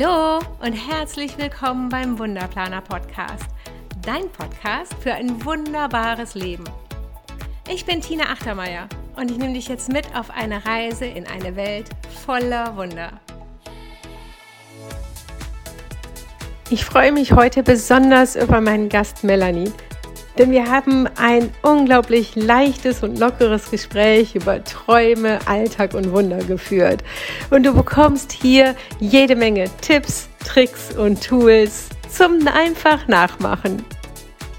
Hallo und herzlich willkommen beim Wunderplaner Podcast, dein Podcast für ein wunderbares Leben. Ich bin Tina Achtermeier und ich nehme dich jetzt mit auf eine Reise in eine Welt voller Wunder. Ich freue mich heute besonders über meinen Gast Melanie denn wir haben ein unglaublich leichtes und lockeres Gespräch über Träume, Alltag und Wunder geführt. Und du bekommst hier jede Menge Tipps, Tricks und Tools zum einfach nachmachen.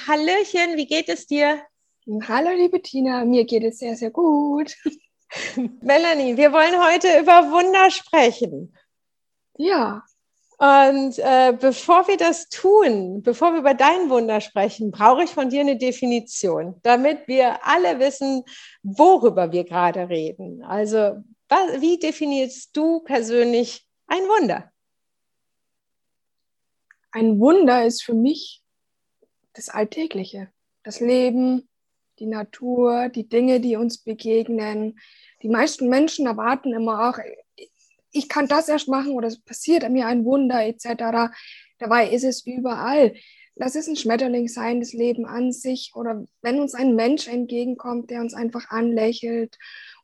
Hallöchen, wie geht es dir? Hallo liebe Tina, mir geht es sehr, sehr gut. Melanie, wir wollen heute über Wunder sprechen. Ja, und äh, bevor wir das tun, bevor wir über dein Wunder sprechen, brauche ich von dir eine Definition, damit wir alle wissen, worüber wir gerade reden. Also, was, wie definierst du persönlich ein Wunder? Ein Wunder ist für mich das Alltägliche, das Leben, die Natur, die Dinge, die uns begegnen. Die meisten Menschen erwarten immer auch, ich kann das erst machen oder es passiert mir ein Wunder etc. Dabei ist es überall. Das ist ein Schmetterling sein, das Leben an sich oder wenn uns ein Mensch entgegenkommt, der uns einfach anlächelt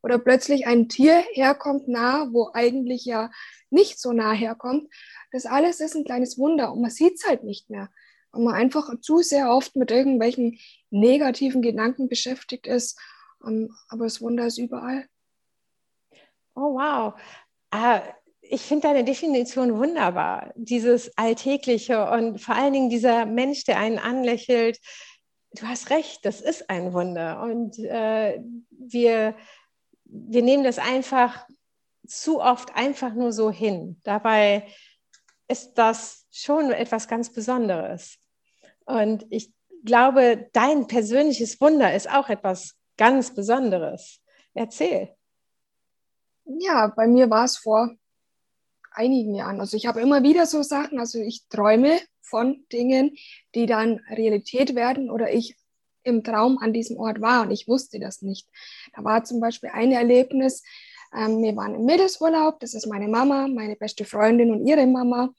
oder plötzlich ein Tier herkommt nah, wo eigentlich ja nicht so nah herkommt. Das alles ist ein kleines Wunder und man sieht es halt nicht mehr, weil man einfach zu sehr oft mit irgendwelchen negativen Gedanken beschäftigt ist. Ähm, aber das Wunder ist überall. Oh wow. Ah, ich finde deine Definition wunderbar. Dieses Alltägliche und vor allen Dingen dieser Mensch, der einen anlächelt. Du hast recht, das ist ein Wunder. Und äh, wir, wir nehmen das einfach zu oft einfach nur so hin. Dabei ist das schon etwas ganz Besonderes. Und ich glaube, dein persönliches Wunder ist auch etwas ganz Besonderes. Erzähl. Ja, bei mir war es vor einigen Jahren. Also ich habe immer wieder so Sachen, also ich träume von Dingen, die dann Realität werden oder ich im Traum an diesem Ort war und ich wusste das nicht. Da war zum Beispiel ein Erlebnis, ähm, wir waren im Mädelsurlaub, das ist meine Mama, meine beste Freundin und ihre Mama.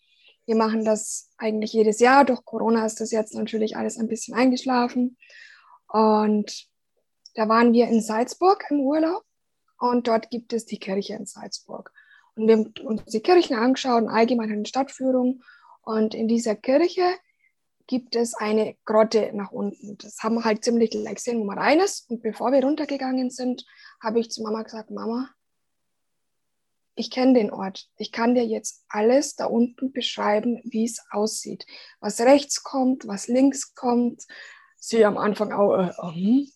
Wir machen das eigentlich jedes Jahr, durch Corona ist das jetzt natürlich alles ein bisschen eingeschlafen. Und da waren wir in Salzburg im Urlaub und dort gibt es die Kirche in Salzburg. Und wir haben uns die Kirchen angeschaut, allgemein eine Stadtführung. Und in dieser Kirche gibt es eine Grotte nach unten. Das haben wir halt ziemlich gleich gesehen, wo man rein ist. Und bevor wir runtergegangen sind, habe ich zu Mama gesagt, Mama, ich kenne den Ort. Ich kann dir jetzt alles da unten beschreiben, wie es aussieht. Was rechts kommt, was links kommt. Sie am Anfang auch. Äh, uh,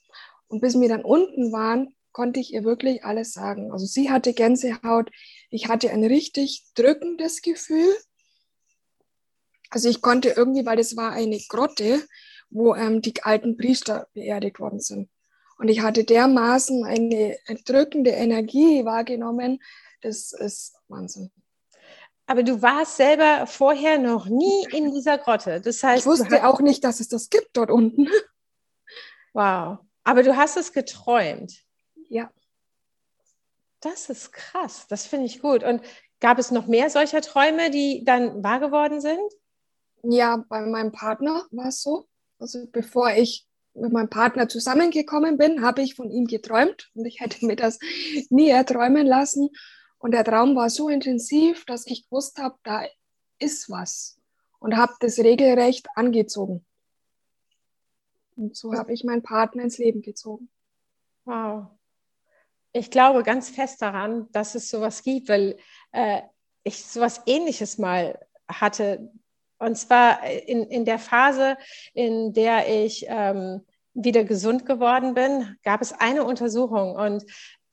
und bis wir dann unten waren, konnte ich ihr wirklich alles sagen. Also sie hatte Gänsehaut, ich hatte ein richtig drückendes Gefühl. Also ich konnte irgendwie, weil das war eine Grotte, wo ähm, die alten Priester beerdigt worden sind. Und ich hatte dermaßen eine drückende Energie wahrgenommen, das ist Wahnsinn. Aber du warst selber vorher noch nie in dieser Grotte. Das heißt, ich wusste auch nicht, dass es das gibt dort unten. Wow. Aber du hast es geträumt. Ja. Das ist krass, das finde ich gut. Und gab es noch mehr solcher Träume, die dann wahr geworden sind? Ja, bei meinem Partner war es so. Also bevor ich mit meinem Partner zusammengekommen bin, habe ich von ihm geträumt und ich hätte mir das nie erträumen lassen. Und der Traum war so intensiv, dass ich gewusst habe, da ist was und habe das regelrecht angezogen. Und so habe ich meinen Partner ins Leben gezogen. Wow ich glaube ganz fest daran, dass es sowas gibt, weil äh, ich sowas ähnliches mal hatte. Und zwar in, in der Phase, in der ich ähm, wieder gesund geworden bin, gab es eine Untersuchung und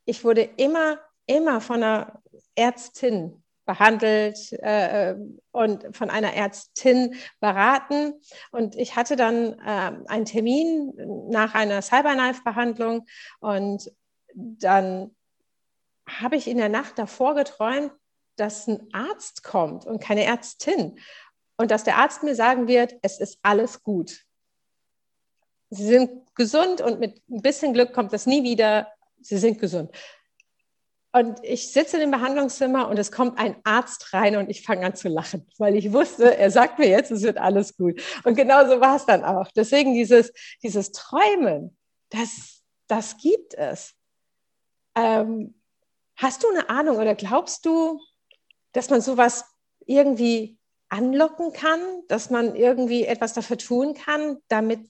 ich wurde immer, immer von einer Ärztin behandelt äh, und von einer Ärztin beraten. Und ich hatte dann äh, einen Termin nach einer Cyberknife-Behandlung und dann habe ich in der Nacht davor geträumt, dass ein Arzt kommt und keine Ärztin und dass der Arzt mir sagen wird, es ist alles gut. Sie sind gesund und mit ein bisschen Glück kommt das nie wieder. Sie sind gesund. und ich sitze im Behandlungszimmer und es kommt ein Arzt rein und ich fange an zu lachen, weil ich wusste, er sagt mir jetzt, es wird alles gut. Und genauso war es dann auch. Deswegen dieses, dieses Träumen, das, das gibt es. Ähm, hast du eine Ahnung oder glaubst du, dass man sowas irgendwie anlocken kann, dass man irgendwie etwas dafür tun kann, damit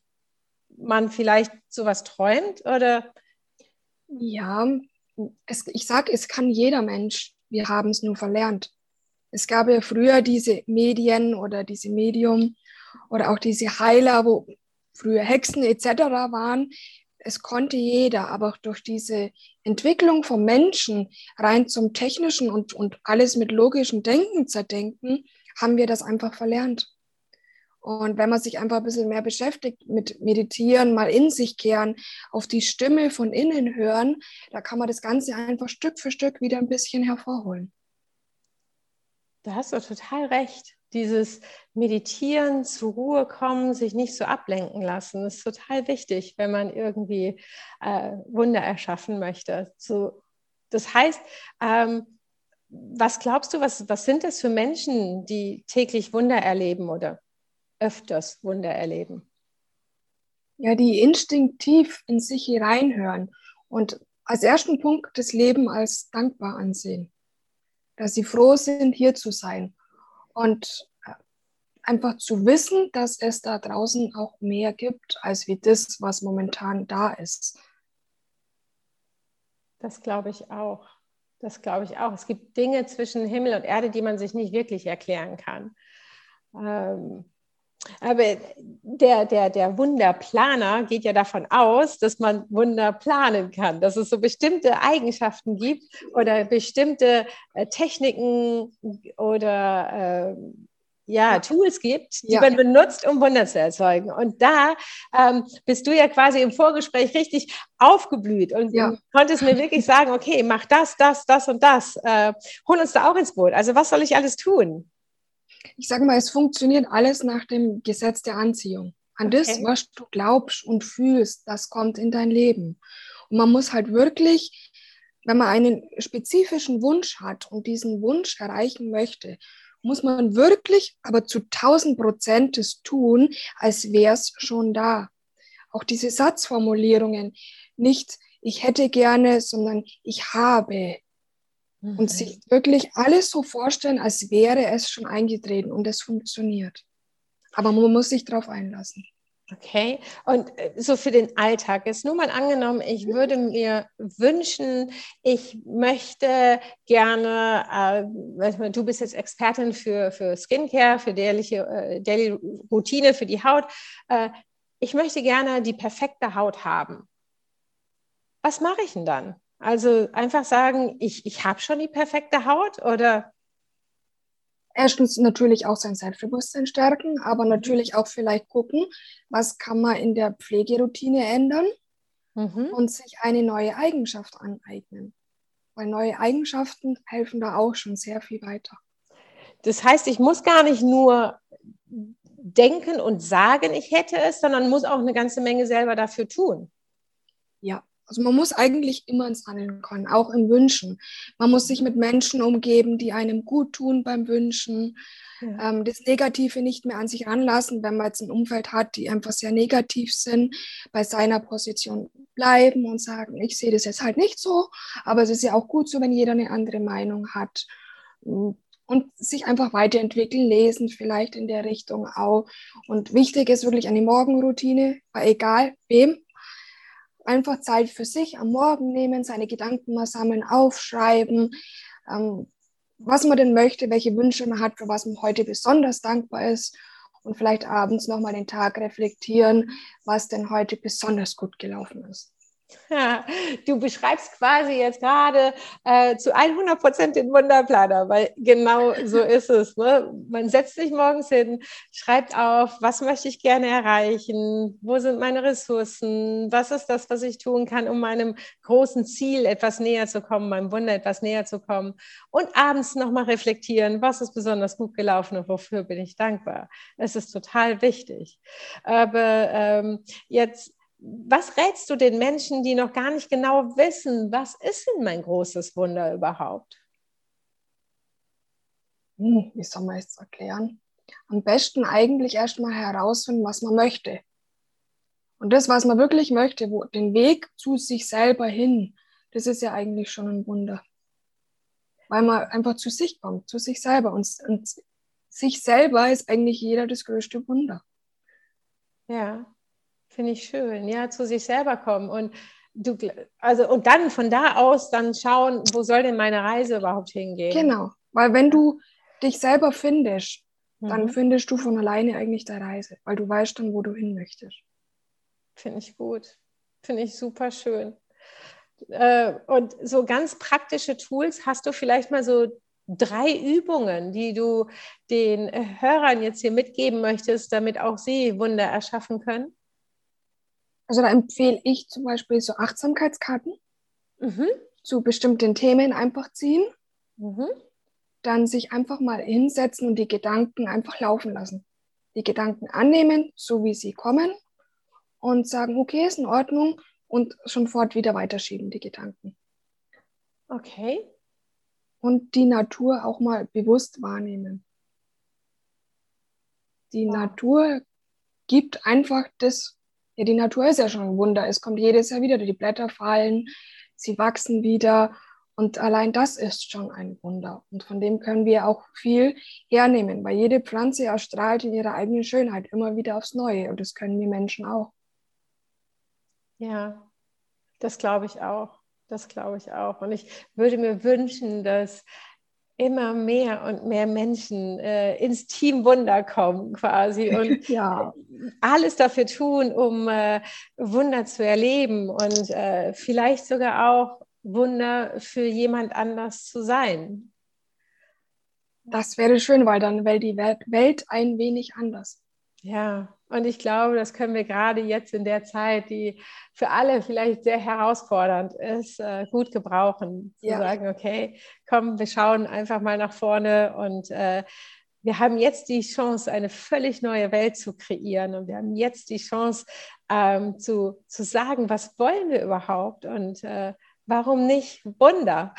man vielleicht sowas träumt? Oder? Ja, es, ich sage, es kann jeder Mensch. Wir haben es nur verlernt. Es gab ja früher diese Medien oder diese Medium oder auch diese Heiler, wo früher Hexen etc. waren. Es konnte jeder, aber durch diese Entwicklung vom Menschen rein zum technischen und, und alles mit logischem Denken zerdenken, haben wir das einfach verlernt. Und wenn man sich einfach ein bisschen mehr beschäftigt mit Meditieren, mal in sich kehren, auf die Stimme von innen hören, da kann man das Ganze einfach Stück für Stück wieder ein bisschen hervorholen. Da hast du total recht. Dieses Meditieren, zur Ruhe kommen, sich nicht so ablenken lassen, ist total wichtig, wenn man irgendwie äh, Wunder erschaffen möchte. So, das heißt, ähm, was glaubst du, was, was sind das für Menschen, die täglich Wunder erleben oder öfters Wunder erleben? Ja, die instinktiv in sich hineinhören und als ersten Punkt das Leben als dankbar ansehen. Dass sie froh sind, hier zu sein. Und einfach zu wissen, dass es da draußen auch mehr gibt, als wie das, was momentan da ist. Das glaube ich auch. Das glaube ich auch. Es gibt Dinge zwischen Himmel und Erde, die man sich nicht wirklich erklären kann. Ähm, aber der, der, der Wunderplaner geht ja davon aus, dass man Wunder planen kann, dass es so bestimmte Eigenschaften gibt oder bestimmte äh, Techniken oder äh, ja, Tools gibt, die ja. man benutzt, um Wunder zu erzeugen. Und da ähm, bist du ja quasi im Vorgespräch richtig aufgeblüht und ja. konntest mir wirklich sagen, okay, mach das, das, das und das. Äh, hol uns da auch ins Boot. Also was soll ich alles tun? Ich sage mal, es funktioniert alles nach dem Gesetz der Anziehung. An okay. das, was du glaubst und fühlst, das kommt in dein Leben. Und man muss halt wirklich, wenn man einen spezifischen Wunsch hat und diesen Wunsch erreichen möchte, muss man wirklich, aber zu 1000 Prozent es tun, als wäre es schon da. Auch diese Satzformulierungen, nicht ich hätte gerne, sondern ich habe, Mhm. Und sich wirklich alles so vorstellen, als wäre es schon eingetreten und es funktioniert. Aber man muss sich darauf einlassen. Okay, und äh, so für den Alltag ist nur mal angenommen, ich würde mir wünschen, ich möchte gerne, äh, du bist jetzt Expertin für, für Skincare, für Daily, äh, Daily Routine, für die Haut. Äh, ich möchte gerne die perfekte Haut haben. Was mache ich denn dann? Also einfach sagen, ich, ich habe schon die perfekte Haut oder? Erstens natürlich auch sein Selbstbewusstsein stärken, aber mhm. natürlich auch vielleicht gucken, was kann man in der Pflegeroutine ändern mhm. und sich eine neue Eigenschaft aneignen. Weil neue Eigenschaften helfen da auch schon sehr viel weiter. Das heißt, ich muss gar nicht nur denken und sagen, ich hätte es, sondern muss auch eine ganze Menge selber dafür tun. Ja, also man muss eigentlich immer ins Handeln kommen, auch im Wünschen. Man muss sich mit Menschen umgeben, die einem gut tun beim Wünschen. Ja. Ähm, das Negative nicht mehr an sich ranlassen, wenn man jetzt ein Umfeld hat, die einfach sehr negativ sind, bei seiner Position bleiben und sagen, ich sehe das jetzt halt nicht so, aber es ist ja auch gut so, wenn jeder eine andere Meinung hat. Und sich einfach weiterentwickeln, lesen vielleicht in der Richtung auch. Und wichtig ist wirklich eine Morgenroutine, egal wem, einfach Zeit für sich am Morgen nehmen, seine Gedanken mal sammeln, aufschreiben, ähm, was man denn möchte, welche Wünsche man hat, für was man heute besonders dankbar ist und vielleicht abends nochmal den Tag reflektieren, was denn heute besonders gut gelaufen ist. Du beschreibst quasi jetzt gerade äh, zu 100 Prozent den Wunderplaner, weil genau so ist es. Ne? Man setzt sich morgens hin, schreibt auf, was möchte ich gerne erreichen, wo sind meine Ressourcen, was ist das, was ich tun kann, um meinem großen Ziel etwas näher zu kommen, meinem Wunder etwas näher zu kommen und abends nochmal reflektieren, was ist besonders gut gelaufen und wofür bin ich dankbar. Es ist total wichtig. Aber ähm, jetzt was rätst du den Menschen, die noch gar nicht genau wissen, was ist denn mein großes Wunder überhaupt? Hm, wie soll man es erklären? Am besten eigentlich erstmal herausfinden, was man möchte. Und das, was man wirklich möchte, wo, den Weg zu sich selber hin, das ist ja eigentlich schon ein Wunder. Weil man einfach zu sich kommt, zu sich selber. Und, und sich selber ist eigentlich jeder das größte Wunder. Ja, finde ich schön. Ja, zu sich selber kommen. Und du, also, und dann von da aus dann schauen, wo soll denn meine Reise überhaupt hingehen? Genau. Weil wenn du dich selber findest, mhm. dann findest du von alleine eigentlich deine Reise, weil du weißt dann, wo du hin möchtest. Finde ich gut. Finde ich super schön. Äh, und so ganz praktische Tools, hast du vielleicht mal so drei Übungen, die du den Hörern jetzt hier mitgeben möchtest, damit auch sie Wunder erschaffen können? Also da empfehle ich zum Beispiel so Achtsamkeitskarten mhm. zu bestimmten Themen einfach ziehen. Mhm. Dann sich einfach mal hinsetzen und die Gedanken einfach laufen lassen. Die Gedanken annehmen, so wie sie kommen und sagen, okay, ist in Ordnung und schon fort wieder weiterschieben, die Gedanken. Okay. Und die Natur auch mal bewusst wahrnehmen. Die wow. Natur gibt einfach das, ja, die Natur ist ja schon ein Wunder. Es kommt jedes Jahr wieder, die Blätter fallen, sie wachsen wieder. Und allein das ist schon ein Wunder. Und von dem können wir auch viel hernehmen, weil jede Pflanze erstrahlt in ihrer eigenen Schönheit immer wieder aufs Neue. Und das können wir Menschen auch. Ja, das glaube ich auch. Das glaube ich auch. Und ich würde mir wünschen, dass immer mehr und mehr Menschen äh, ins Team Wunder kommen quasi und ja. alles dafür tun, um äh, Wunder zu erleben und äh, vielleicht sogar auch Wunder für jemand anders zu sein. Das wäre schön, weil dann wäre die Welt ein wenig anders. Ja, und ich glaube, das können wir gerade jetzt in der Zeit, die für alle vielleicht sehr herausfordernd ist, äh, gut gebrauchen. Zu ja. sagen, okay, komm, wir schauen einfach mal nach vorne und äh, wir haben jetzt die Chance, eine völlig neue Welt zu kreieren und wir haben jetzt die Chance ähm, zu, zu sagen, was wollen wir überhaupt und äh, warum nicht Wunder?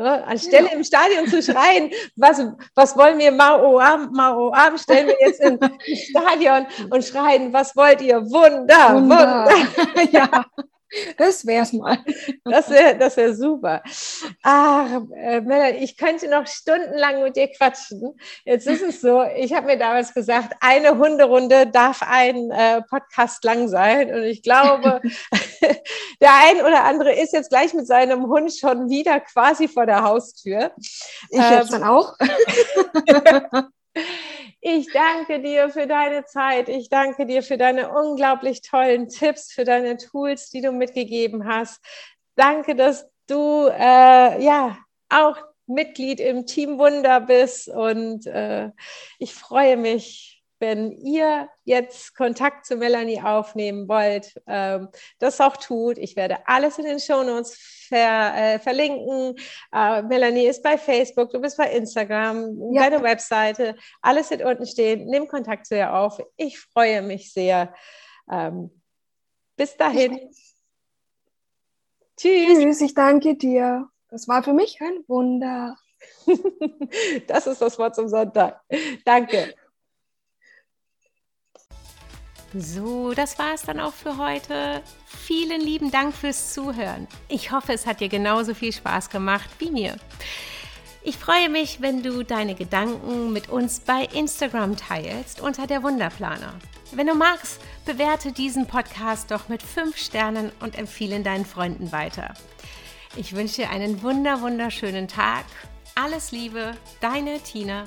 Ne? Anstelle ja. im Stadion zu schreien, was, was wollen wir Mao Am, Mao Am, stellen wir jetzt ins Stadion und schreien, was wollt ihr? Wunder, Wunder. Wunder. ja. Das wär's mal. Das wäre das wär super. Ach, äh, Melanie, ich könnte noch stundenlang mit dir quatschen. Jetzt ist es so, ich habe mir damals gesagt, eine Hunderunde darf ein äh, Podcast lang sein. Und ich glaube, der ein oder andere ist jetzt gleich mit seinem Hund schon wieder quasi vor der Haustür. Ich ähm, jetzt dann auch. Ich danke dir für deine Zeit. Ich danke dir für deine unglaublich tollen Tipps, für deine Tools, die du mitgegeben hast. Danke, dass du äh, ja auch Mitglied im Team Wunder bist und äh, ich freue mich wenn ihr jetzt Kontakt zu Melanie aufnehmen wollt, ähm, das auch tut. Ich werde alles in den Shownotes ver, äh, verlinken. Äh, Melanie ist bei Facebook, du bist bei Instagram, ja. deine Webseite, alles wird unten stehen. Nimm Kontakt zu ihr auf. Ich freue mich sehr. Ähm, bis dahin. Tschüss. Tschüss, ich danke dir. Das war für mich ein Wunder. das ist das Wort zum Sonntag. Danke. So, das war es dann auch für heute. Vielen lieben Dank fürs Zuhören. Ich hoffe, es hat dir genauso viel Spaß gemacht wie mir. Ich freue mich, wenn du deine Gedanken mit uns bei Instagram teilst unter der Wunderplaner. Wenn du magst, bewerte diesen Podcast doch mit 5 Sternen und empfehle ihn deinen Freunden weiter. Ich wünsche dir einen wunder wunderschönen Tag. Alles Liebe, deine Tina.